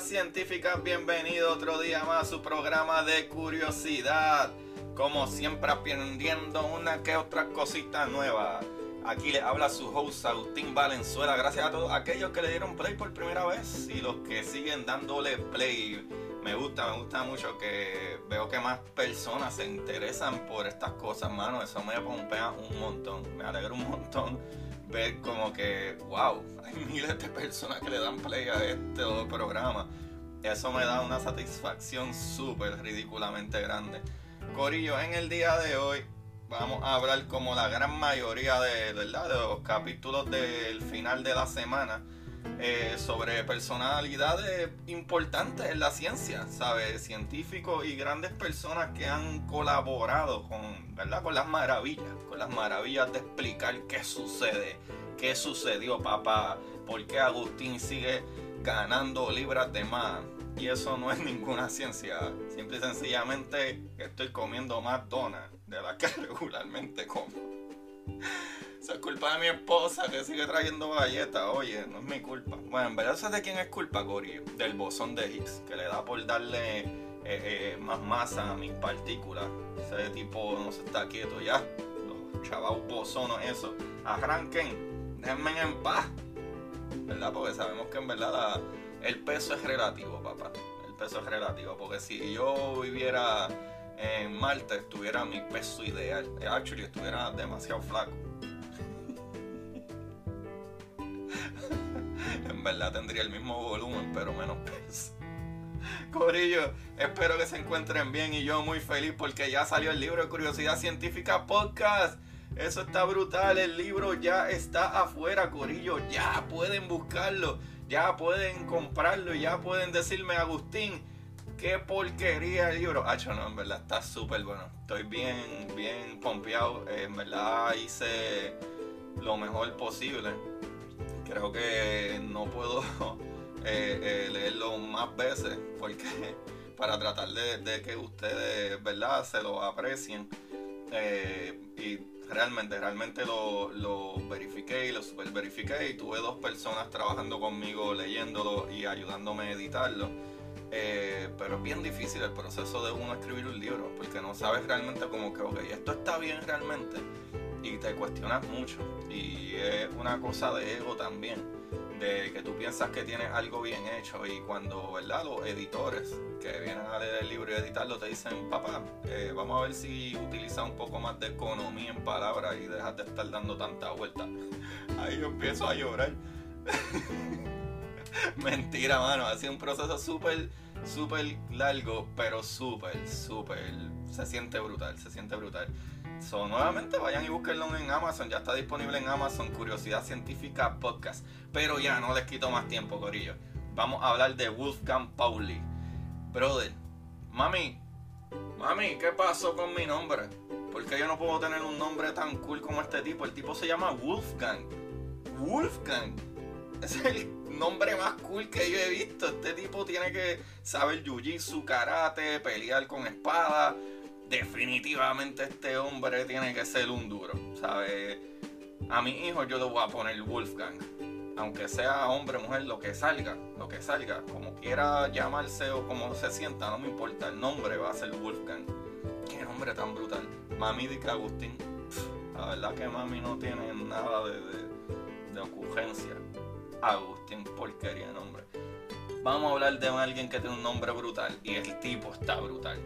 Curiosidad Científica, bienvenido otro día más a su programa de curiosidad. Como siempre aprendiendo una que otra cosita nueva. Aquí le habla su host Agustín Valenzuela. Gracias a todos aquellos que le dieron play por primera vez y los que siguen dándole play. Me gusta, me gusta mucho que veo que más personas se interesan por estas cosas, mano. Eso me pompea un montón. Me alegra un montón ver como que, wow, hay miles de personas que le dan play a este programa. Eso me da una satisfacción súper ridículamente grande. Corillo, en el día de hoy vamos a hablar como la gran mayoría de, ¿verdad? de los capítulos del final de la semana eh, sobre personalidades importantes en la ciencia, ¿sabes? Científicos y grandes personas que han colaborado con, ¿verdad? con las maravillas, con las maravillas de explicar qué sucede, qué sucedió, papá, por qué Agustín sigue ganando libras de más. Y eso no es ninguna ciencia. Simple y sencillamente estoy comiendo más donas de las que regularmente como. Eso es culpa de mi esposa que sigue trayendo galletas. Oye, no es mi culpa. Bueno, en verdad, ¿sabes de quién es culpa, Cory? Del bosón de Higgs, que le da por darle eh, eh, más masa a mis partículas. Ese tipo no se está quieto ya. Los chavos bosonos, eso. Arranquen, déjenme en paz. ¿Verdad? Porque sabemos que en verdad el peso es relativo, papá. El peso es relativo. Porque si yo viviera en Marte, estuviera mi peso ideal. Actually, estuviera demasiado flaco. en verdad tendría el mismo volumen, pero menos peso. Corillo, espero que se encuentren bien y yo muy feliz porque ya salió el libro de Curiosidad Científica Podcast. Eso está brutal, el libro ya está afuera, Corillo. Ya pueden buscarlo, ya pueden comprarlo, ya pueden decirme, Agustín, qué porquería el libro. Hacho, no, en verdad está súper bueno. Estoy bien, bien pompeado. En verdad hice lo mejor posible. Creo que no puedo eh, eh, leerlo más veces porque para tratar de, de que ustedes, ¿verdad?, se lo aprecien. Eh, y realmente, realmente lo, lo verifiqué y lo super verifiqué y tuve dos personas trabajando conmigo leyéndolo y ayudándome a editarlo. Eh, pero es bien difícil el proceso de uno escribir un libro porque no sabes realmente como que, ok, esto está bien realmente y te cuestionas mucho. Y es una cosa de ego también de que tú piensas que tienes algo bien hecho y cuando verdad los editores que vienen a leer el libro y editarlo te dicen papá eh, vamos a ver si utilizas un poco más de economía en palabras y dejas de estar dando tanta vuelta ahí yo empiezo a llorar mentira mano ha sido un proceso súper súper largo pero súper súper se siente brutal se siente brutal So, nuevamente vayan y búsquenlo en Amazon. Ya está disponible en Amazon Curiosidad Científica Podcast. Pero ya no les quito más tiempo, Corillo. Vamos a hablar de Wolfgang Pauli. Brother, mami, mami, ¿qué pasó con mi nombre? ¿Por qué yo no puedo tener un nombre tan cool como este tipo? El tipo se llama Wolfgang. Wolfgang. Es el nombre más cool que yo he visto. Este tipo tiene que saber jiu-jitsu, karate, pelear con espada definitivamente este hombre tiene que ser un duro, ¿sabes? A mi hijo yo le voy a poner Wolfgang. Aunque sea hombre, mujer, lo que salga, lo que salga, como quiera llamarse o como se sienta, no me importa, el nombre va a ser Wolfgang. Qué nombre tan brutal. Mami dice Agustín. La verdad que mami no tiene nada de, de, de ocurrencia. Agustín, porquería de nombre. Vamos a hablar de alguien que tiene un nombre brutal y el tipo está brutal.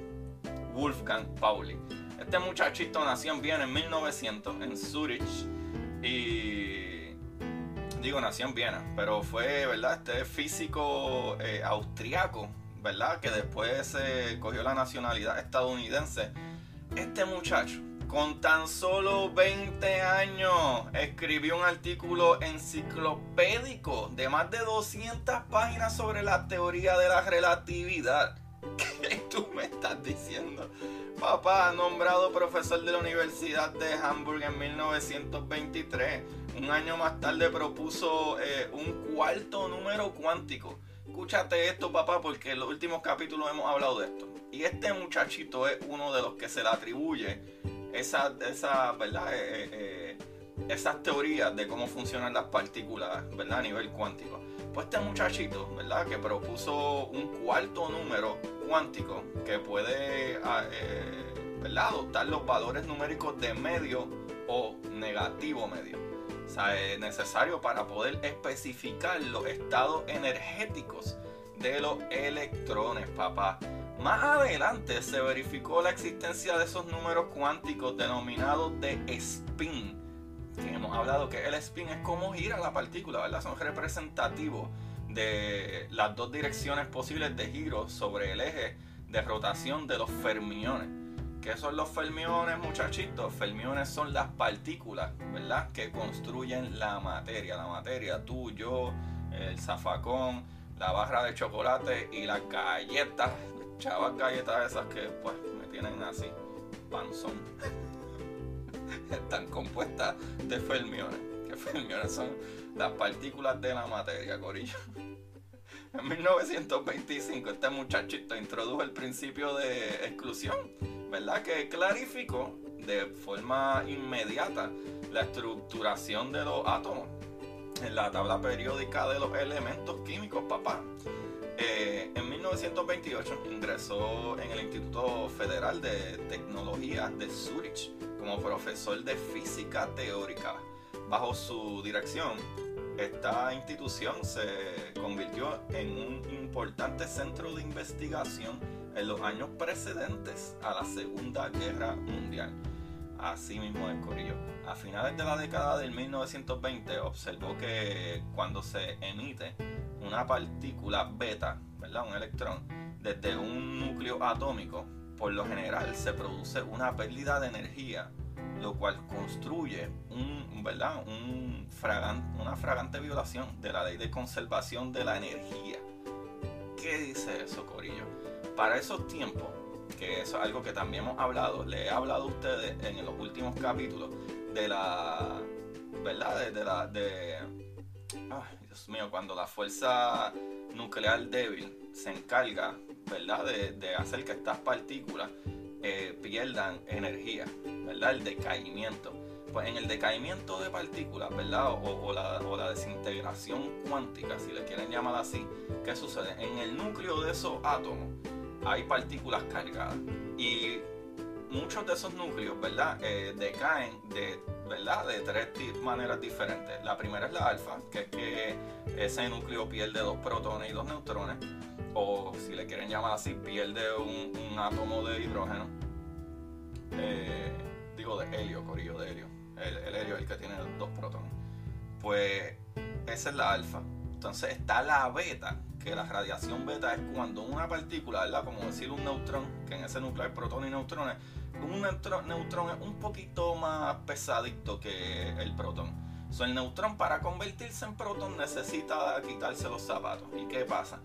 Wolfgang Pauli. Este muchachito nació en Viena en 1900, en Zurich. Y. Digo, nació en Viena, pero fue, ¿verdad? Este físico eh, austriaco, ¿verdad? Que después se cogió la nacionalidad estadounidense. Este muchacho con tan solo 20 años escribió un artículo enciclopédico de más de 200 páginas sobre la teoría de la relatividad. ¿Qué tú me estás diciendo? Papá, nombrado profesor de la Universidad de Hamburg en 1923. Un año más tarde propuso eh, un cuarto número cuántico. Escúchate esto, papá, porque en los últimos capítulos hemos hablado de esto. Y este muchachito es uno de los que se le atribuye esa, esa ¿verdad? Eh, eh, esas teorías de cómo funcionan las partículas ¿verdad? a nivel cuántico. Pues este muchachito, ¿verdad? Que propuso un cuarto número cuántico que puede ah, eh, ¿verdad? adoptar los valores numéricos de medio o negativo medio. O sea, es necesario para poder especificar los estados energéticos de los electrones, papá. Más adelante se verificó la existencia de esos números cuánticos denominados de spin. Que hemos hablado que el spin es como gira la partícula, ¿verdad? Son representativos de las dos direcciones posibles de giro sobre el eje de rotación de los fermiones. ¿Qué son los fermiones, muchachitos? Fermiones son las partículas, ¿verdad? Que construyen la materia. La materia, tú, yo, el zafacón, la barra de chocolate y las galletas chavas galletas esas que pues me tienen así, panzón. Están compuestas de fermiones. Que fermiones son las partículas de la materia, corillo. En 1925 este muchachito introdujo el principio de exclusión, ¿verdad? Que clarificó de forma inmediata la estructuración de los átomos en la tabla periódica de los elementos químicos, papá. Eh, en 1928 ingresó en el Instituto Federal de Tecnología de Zurich como profesor de física teórica. Bajo su dirección, esta institución se convirtió en un importante centro de investigación en los años precedentes a la Segunda Guerra Mundial. Así mismo es Corillo. A finales de la década del 1920 observó que cuando se emite una partícula beta, ¿verdad? Un electrón, desde un núcleo atómico, por lo general se produce una pérdida de energía, lo cual construye un, ¿verdad? Un una fragante violación de la ley de conservación de la energía. ¿Qué dice eso, Corillo? Para esos tiempos, que es algo que también hemos hablado, le he hablado a ustedes en los últimos capítulos de la, ¿verdad? De, la, de, Dios mío, cuando la fuerza nuclear débil se encarga, ¿verdad?, de, hacer que estas partículas eh, pierdan energía, ¿verdad? El decaimiento. Pues en el decaimiento de partículas, ¿verdad? O, la, o, la, desintegración cuántica, si le quieren llamar así, ¿qué sucede? En el núcleo de esos átomos hay partículas cargadas. Y muchos de esos núcleos, ¿verdad? Eh, decaen de, ¿verdad? De tres maneras diferentes. La primera es la alfa, que es que ese núcleo pierde dos protones y dos neutrones. O si le quieren llamar así, pierde un, átomo de hidrógeno. Eh, digo de helio, corillo de helio. El, el helio es el que tiene dos protones. Pues esa es la alfa. Entonces está la beta, que la radiación beta es cuando una partícula, ¿verdad? Como decir un neutrón, que en ese núcleo hay protones y neutrones, un neutrón, es un poquito más pesadito que el protón. So, el neutrón para convertirse en protón necesita quitarse los zapatos. ¿Y qué pasa?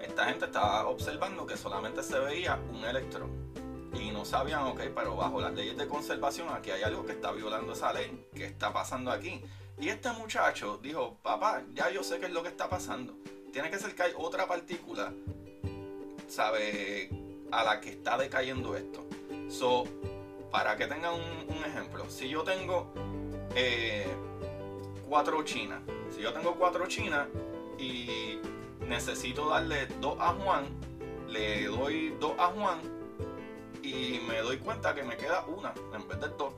Esta gente estaba observando que solamente se veía un electrón. Y no sabían, ok, pero bajo las leyes de conservación aquí hay algo que está violando esa ley. ¿Qué está pasando aquí? Y este muchacho dijo, papá, ya yo sé qué es lo que está pasando. Tiene que ser que hay otra partícula, ¿sabe? A la que está decayendo esto. So, para que tengan un, ejemplo, si yo tengo eh, cuatro chinas, si yo tengo cuatro chinas y necesito darle dos a Juan, le doy dos a Juan y me doy cuenta que me queda una en vez de dos.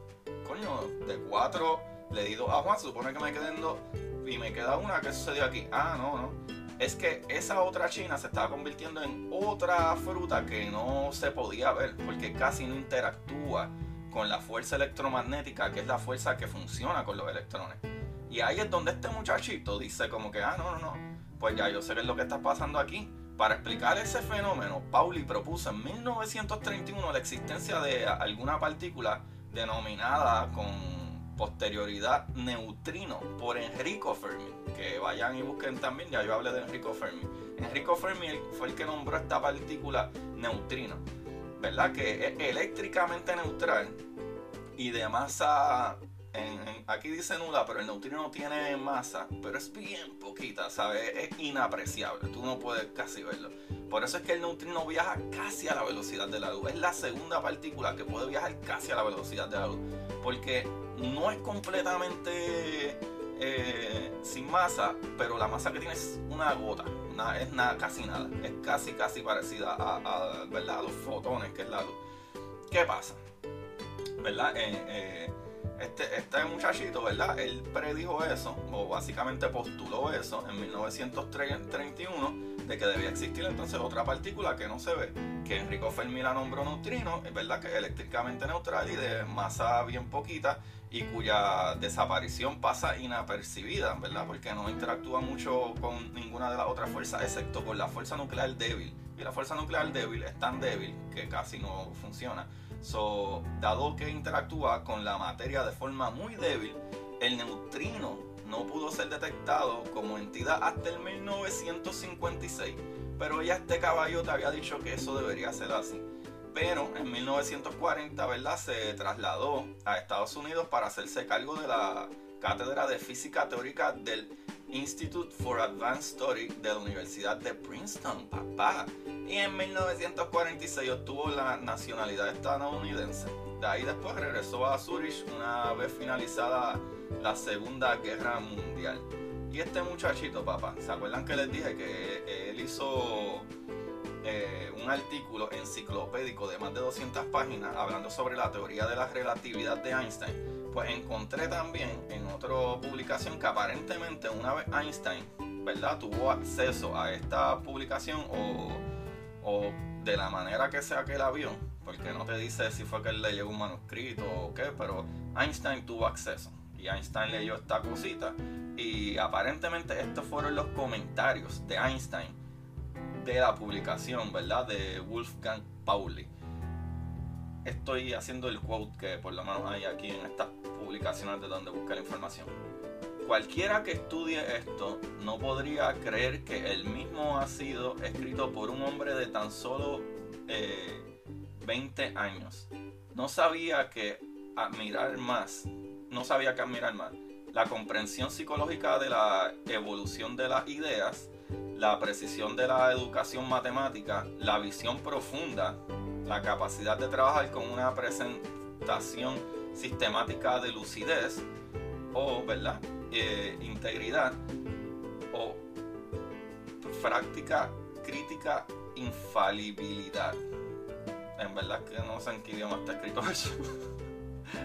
Coño, de cuatro le di dos a Juan, se supone que me queden dos y me queda una. ¿Qué sucedió aquí? Ah, no, no es que esa otra china se estaba convirtiendo en otra fruta que no se podía ver porque casi no interactúa con la fuerza electromagnética, que es la fuerza que funciona con los electrones. Y ahí es donde este muchachito dice como que, ah, no, no, no, pues ya yo sé qué es lo que está pasando aquí. Para explicar ese fenómeno, Pauli propuso en 1931 la existencia de alguna partícula denominada con posterioridad neutrino por Enrico Fermi. Que vayan y busquen también, ya yo hablé de Enrico Fermi. Enrico Fermi fue el que nombró esta partícula neutrino, ¿verdad? Que es eléctricamente neutral y de masa aquí dice nula, pero el neutrino no tiene masa, pero es bien poquita, ¿sabes? Es inapreciable, tú no puedes casi verlo. Por eso es que el neutrino viaja casi a la velocidad de la luz. Es la segunda partícula que puede viajar casi a la velocidad de la luz. Porque no es completamente eh, sin masa, pero la masa que tiene es una gota. es nada, casi nada. Es casi, casi parecida a, los fotones que es la luz. ¿Qué pasa? ¿Verdad? Eh, eh, este, este muchachito, ¿verdad? Él predijo eso, o básicamente postuló eso en 1931, de que debía existir entonces otra partícula que no se ve, que Enrico Fermi la nombró neutrino, verdad que es eléctricamente neutral y de masa bien poquita, y cuya desaparición pasa inapercibida, ¿verdad? Porque no interactúa mucho con ninguna de las otras fuerzas, excepto con la fuerza nuclear débil. Y la fuerza nuclear débil es tan débil que casi no funciona. So, dado que interactúa con la materia de forma muy débil, el neutrino no pudo ser detectado como entidad hasta el 1956. Pero ya este caballo te había dicho que eso debería ser así. Pero en 1940, ¿verdad? Se trasladó a Estados Unidos para hacerse cargo de la cátedra de física teórica del Institute for Advanced Study de la Universidad de Princeton, papá. Y en 1946 obtuvo la nacionalidad estadounidense. De ahí después regresó a Zurich una vez finalizada la Segunda Guerra Mundial. Y este muchachito, papá, ¿se acuerdan que les dije que él hizo eh, un artículo enciclopédico de más de 200 páginas hablando sobre la teoría de la relatividad de Einstein? pues encontré también en otra publicación que aparentemente una vez Einstein, ¿verdad? Tuvo acceso a esta publicación o, de la manera que sea que la vio, porque no te dice si fue que él leyó un manuscrito o qué, pero Einstein tuvo acceso y Einstein leyó esta cosita y aparentemente estos fueron los comentarios de Einstein de la publicación, ¿verdad? De Wolfgang Pauli estoy haciendo el quote que por lo menos hay aquí en estas publicaciones de donde busca la información. Cualquiera que estudie esto no podría creer que el mismo ha sido escrito por un hombre de tan solo 20 eh, años. No sabía que admirar más, no sabía que admirar más la comprensión psicológica de la evolución de las ideas, la precisión de la educación matemática, la visión profunda la capacidad de trabajar con una presentación sistemática de lucidez o, ¿verdad? Eh, integridad o práctica crítica infalibilidad. En verdad que no sé en qué idioma está escrito eso.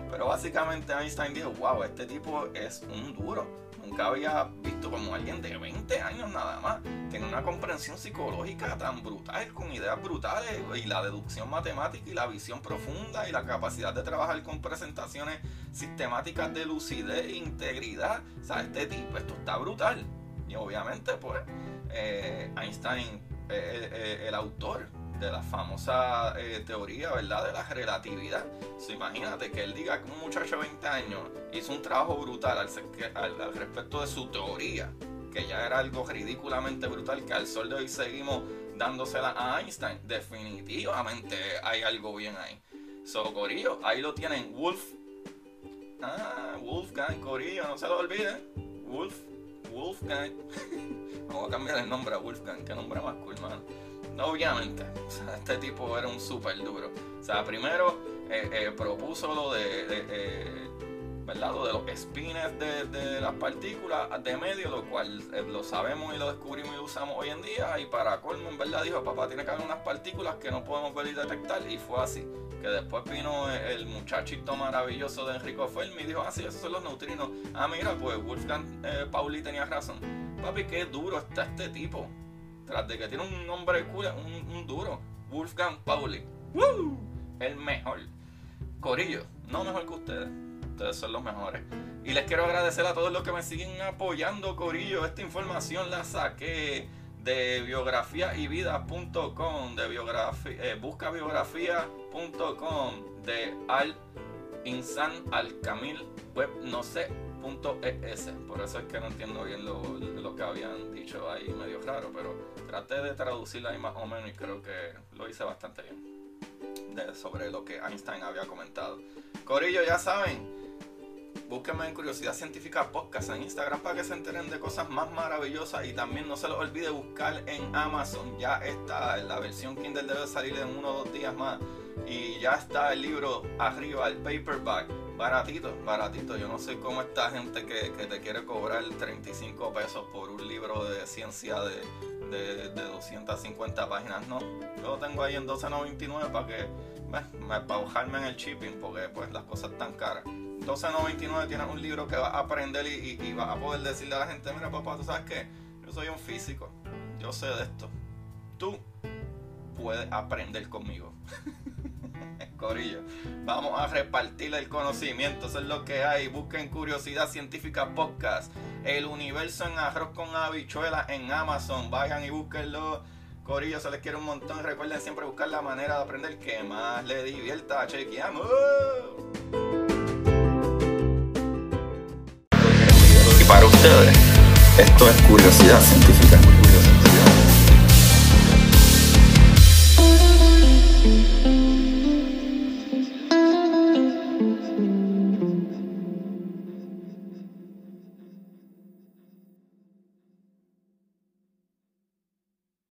Pero básicamente Einstein dijo, wow, este tipo es un duro. Nunca había visto como alguien de 20 años nada más. Tiene una comprensión psicológica tan brutal, con ideas brutales, y la deducción matemática y la visión profunda y la capacidad de trabajar con presentaciones sistemáticas de lucidez e integridad. O sea, este tipo, esto está brutal. Y obviamente, pues, eh, Einstein, eh, el autor de la famosa eh, teoría, ¿verdad? De la relatividad. imagínate que él diga que un muchacho de 20 años hizo un trabajo brutal al, respecto de su teoría, que ya era algo ridículamente brutal, que al sol de hoy seguimos dándosela a Einstein. Definitivamente hay algo bien ahí. So, Corillo, ahí lo tienen. Wolf. Ah, Wolfgang, Corillo, no se lo olviden. Wolf, Wolfgang. Voy a cambiar el nombre a Wolfgang, que nombre más cool, man obviamente, este tipo era un súper duro. O sea, primero eh, eh, propuso lo de, eh, ¿verdad? Lo de los spines de, las partículas de medio, lo cual lo sabemos y lo descubrimos y lo usamos hoy en día. Y para colmo, verdad, dijo, papá, tiene que haber unas partículas que no podemos ver y detectar. Y fue así. Que después vino el muchachito maravilloso de Enrico Fermi y dijo, ah, sí, esos son los neutrinos. Ah, mira, pues Wolfgang Pauli tenía razón. Papi, qué duro está este tipo tras de que tiene un nombre cool, un, duro, Wolfgang Pauli. ¡Woo! El mejor. Corillo, no mejor que ustedes. Ustedes son los mejores. Y les quiero agradecer a todos los que me siguen apoyando, Corillo. Esta información la saqué de biografiaivida.com, de biografía, eh, buscabiografía.com, de Al Insan Al Camil Web, no sé, .es. Por eso es que no entiendo bien lo, lo, que habían dicho ahí, medio raro, pero traté de traducirla ahí más o menos y creo que lo hice bastante bien de, sobre lo que Einstein había comentado. Corillo, ya saben, Búsquenme en Curiosidad Científica Podcast en Instagram para que se enteren de cosas más maravillosas y también no se les olvide buscar en Amazon. Ya está, la versión Kindle debe salir en uno o dos días más. Y ya está el libro arriba, el paperback. Baratito, baratito. Yo no sé cómo esta gente que, te quiere cobrar 35 pesos por un libro de ciencia de, de, 250 páginas. No, yo lo tengo ahí en 12.99 para que, para bajarme en el shipping porque pues las cosas están caras. 12.99 tienes un libro que vas a aprender y, y, vas a poder decirle a la gente, mira papá, tú sabes que yo soy un físico, yo sé de esto. Tú puedes aprender conmigo. Corillo, vamos a repartir el conocimiento, eso es lo que hay. Busquen Curiosidad Científica Podcast, El Universo en Arroz con Habichuela en Amazon. Vayan y búsquenlo. Corillo, se les quiere un montón. Recuerden siempre buscar la manera de aprender que más les divierta. Chequeamos. para ustedes. Esto es curiosidad científica.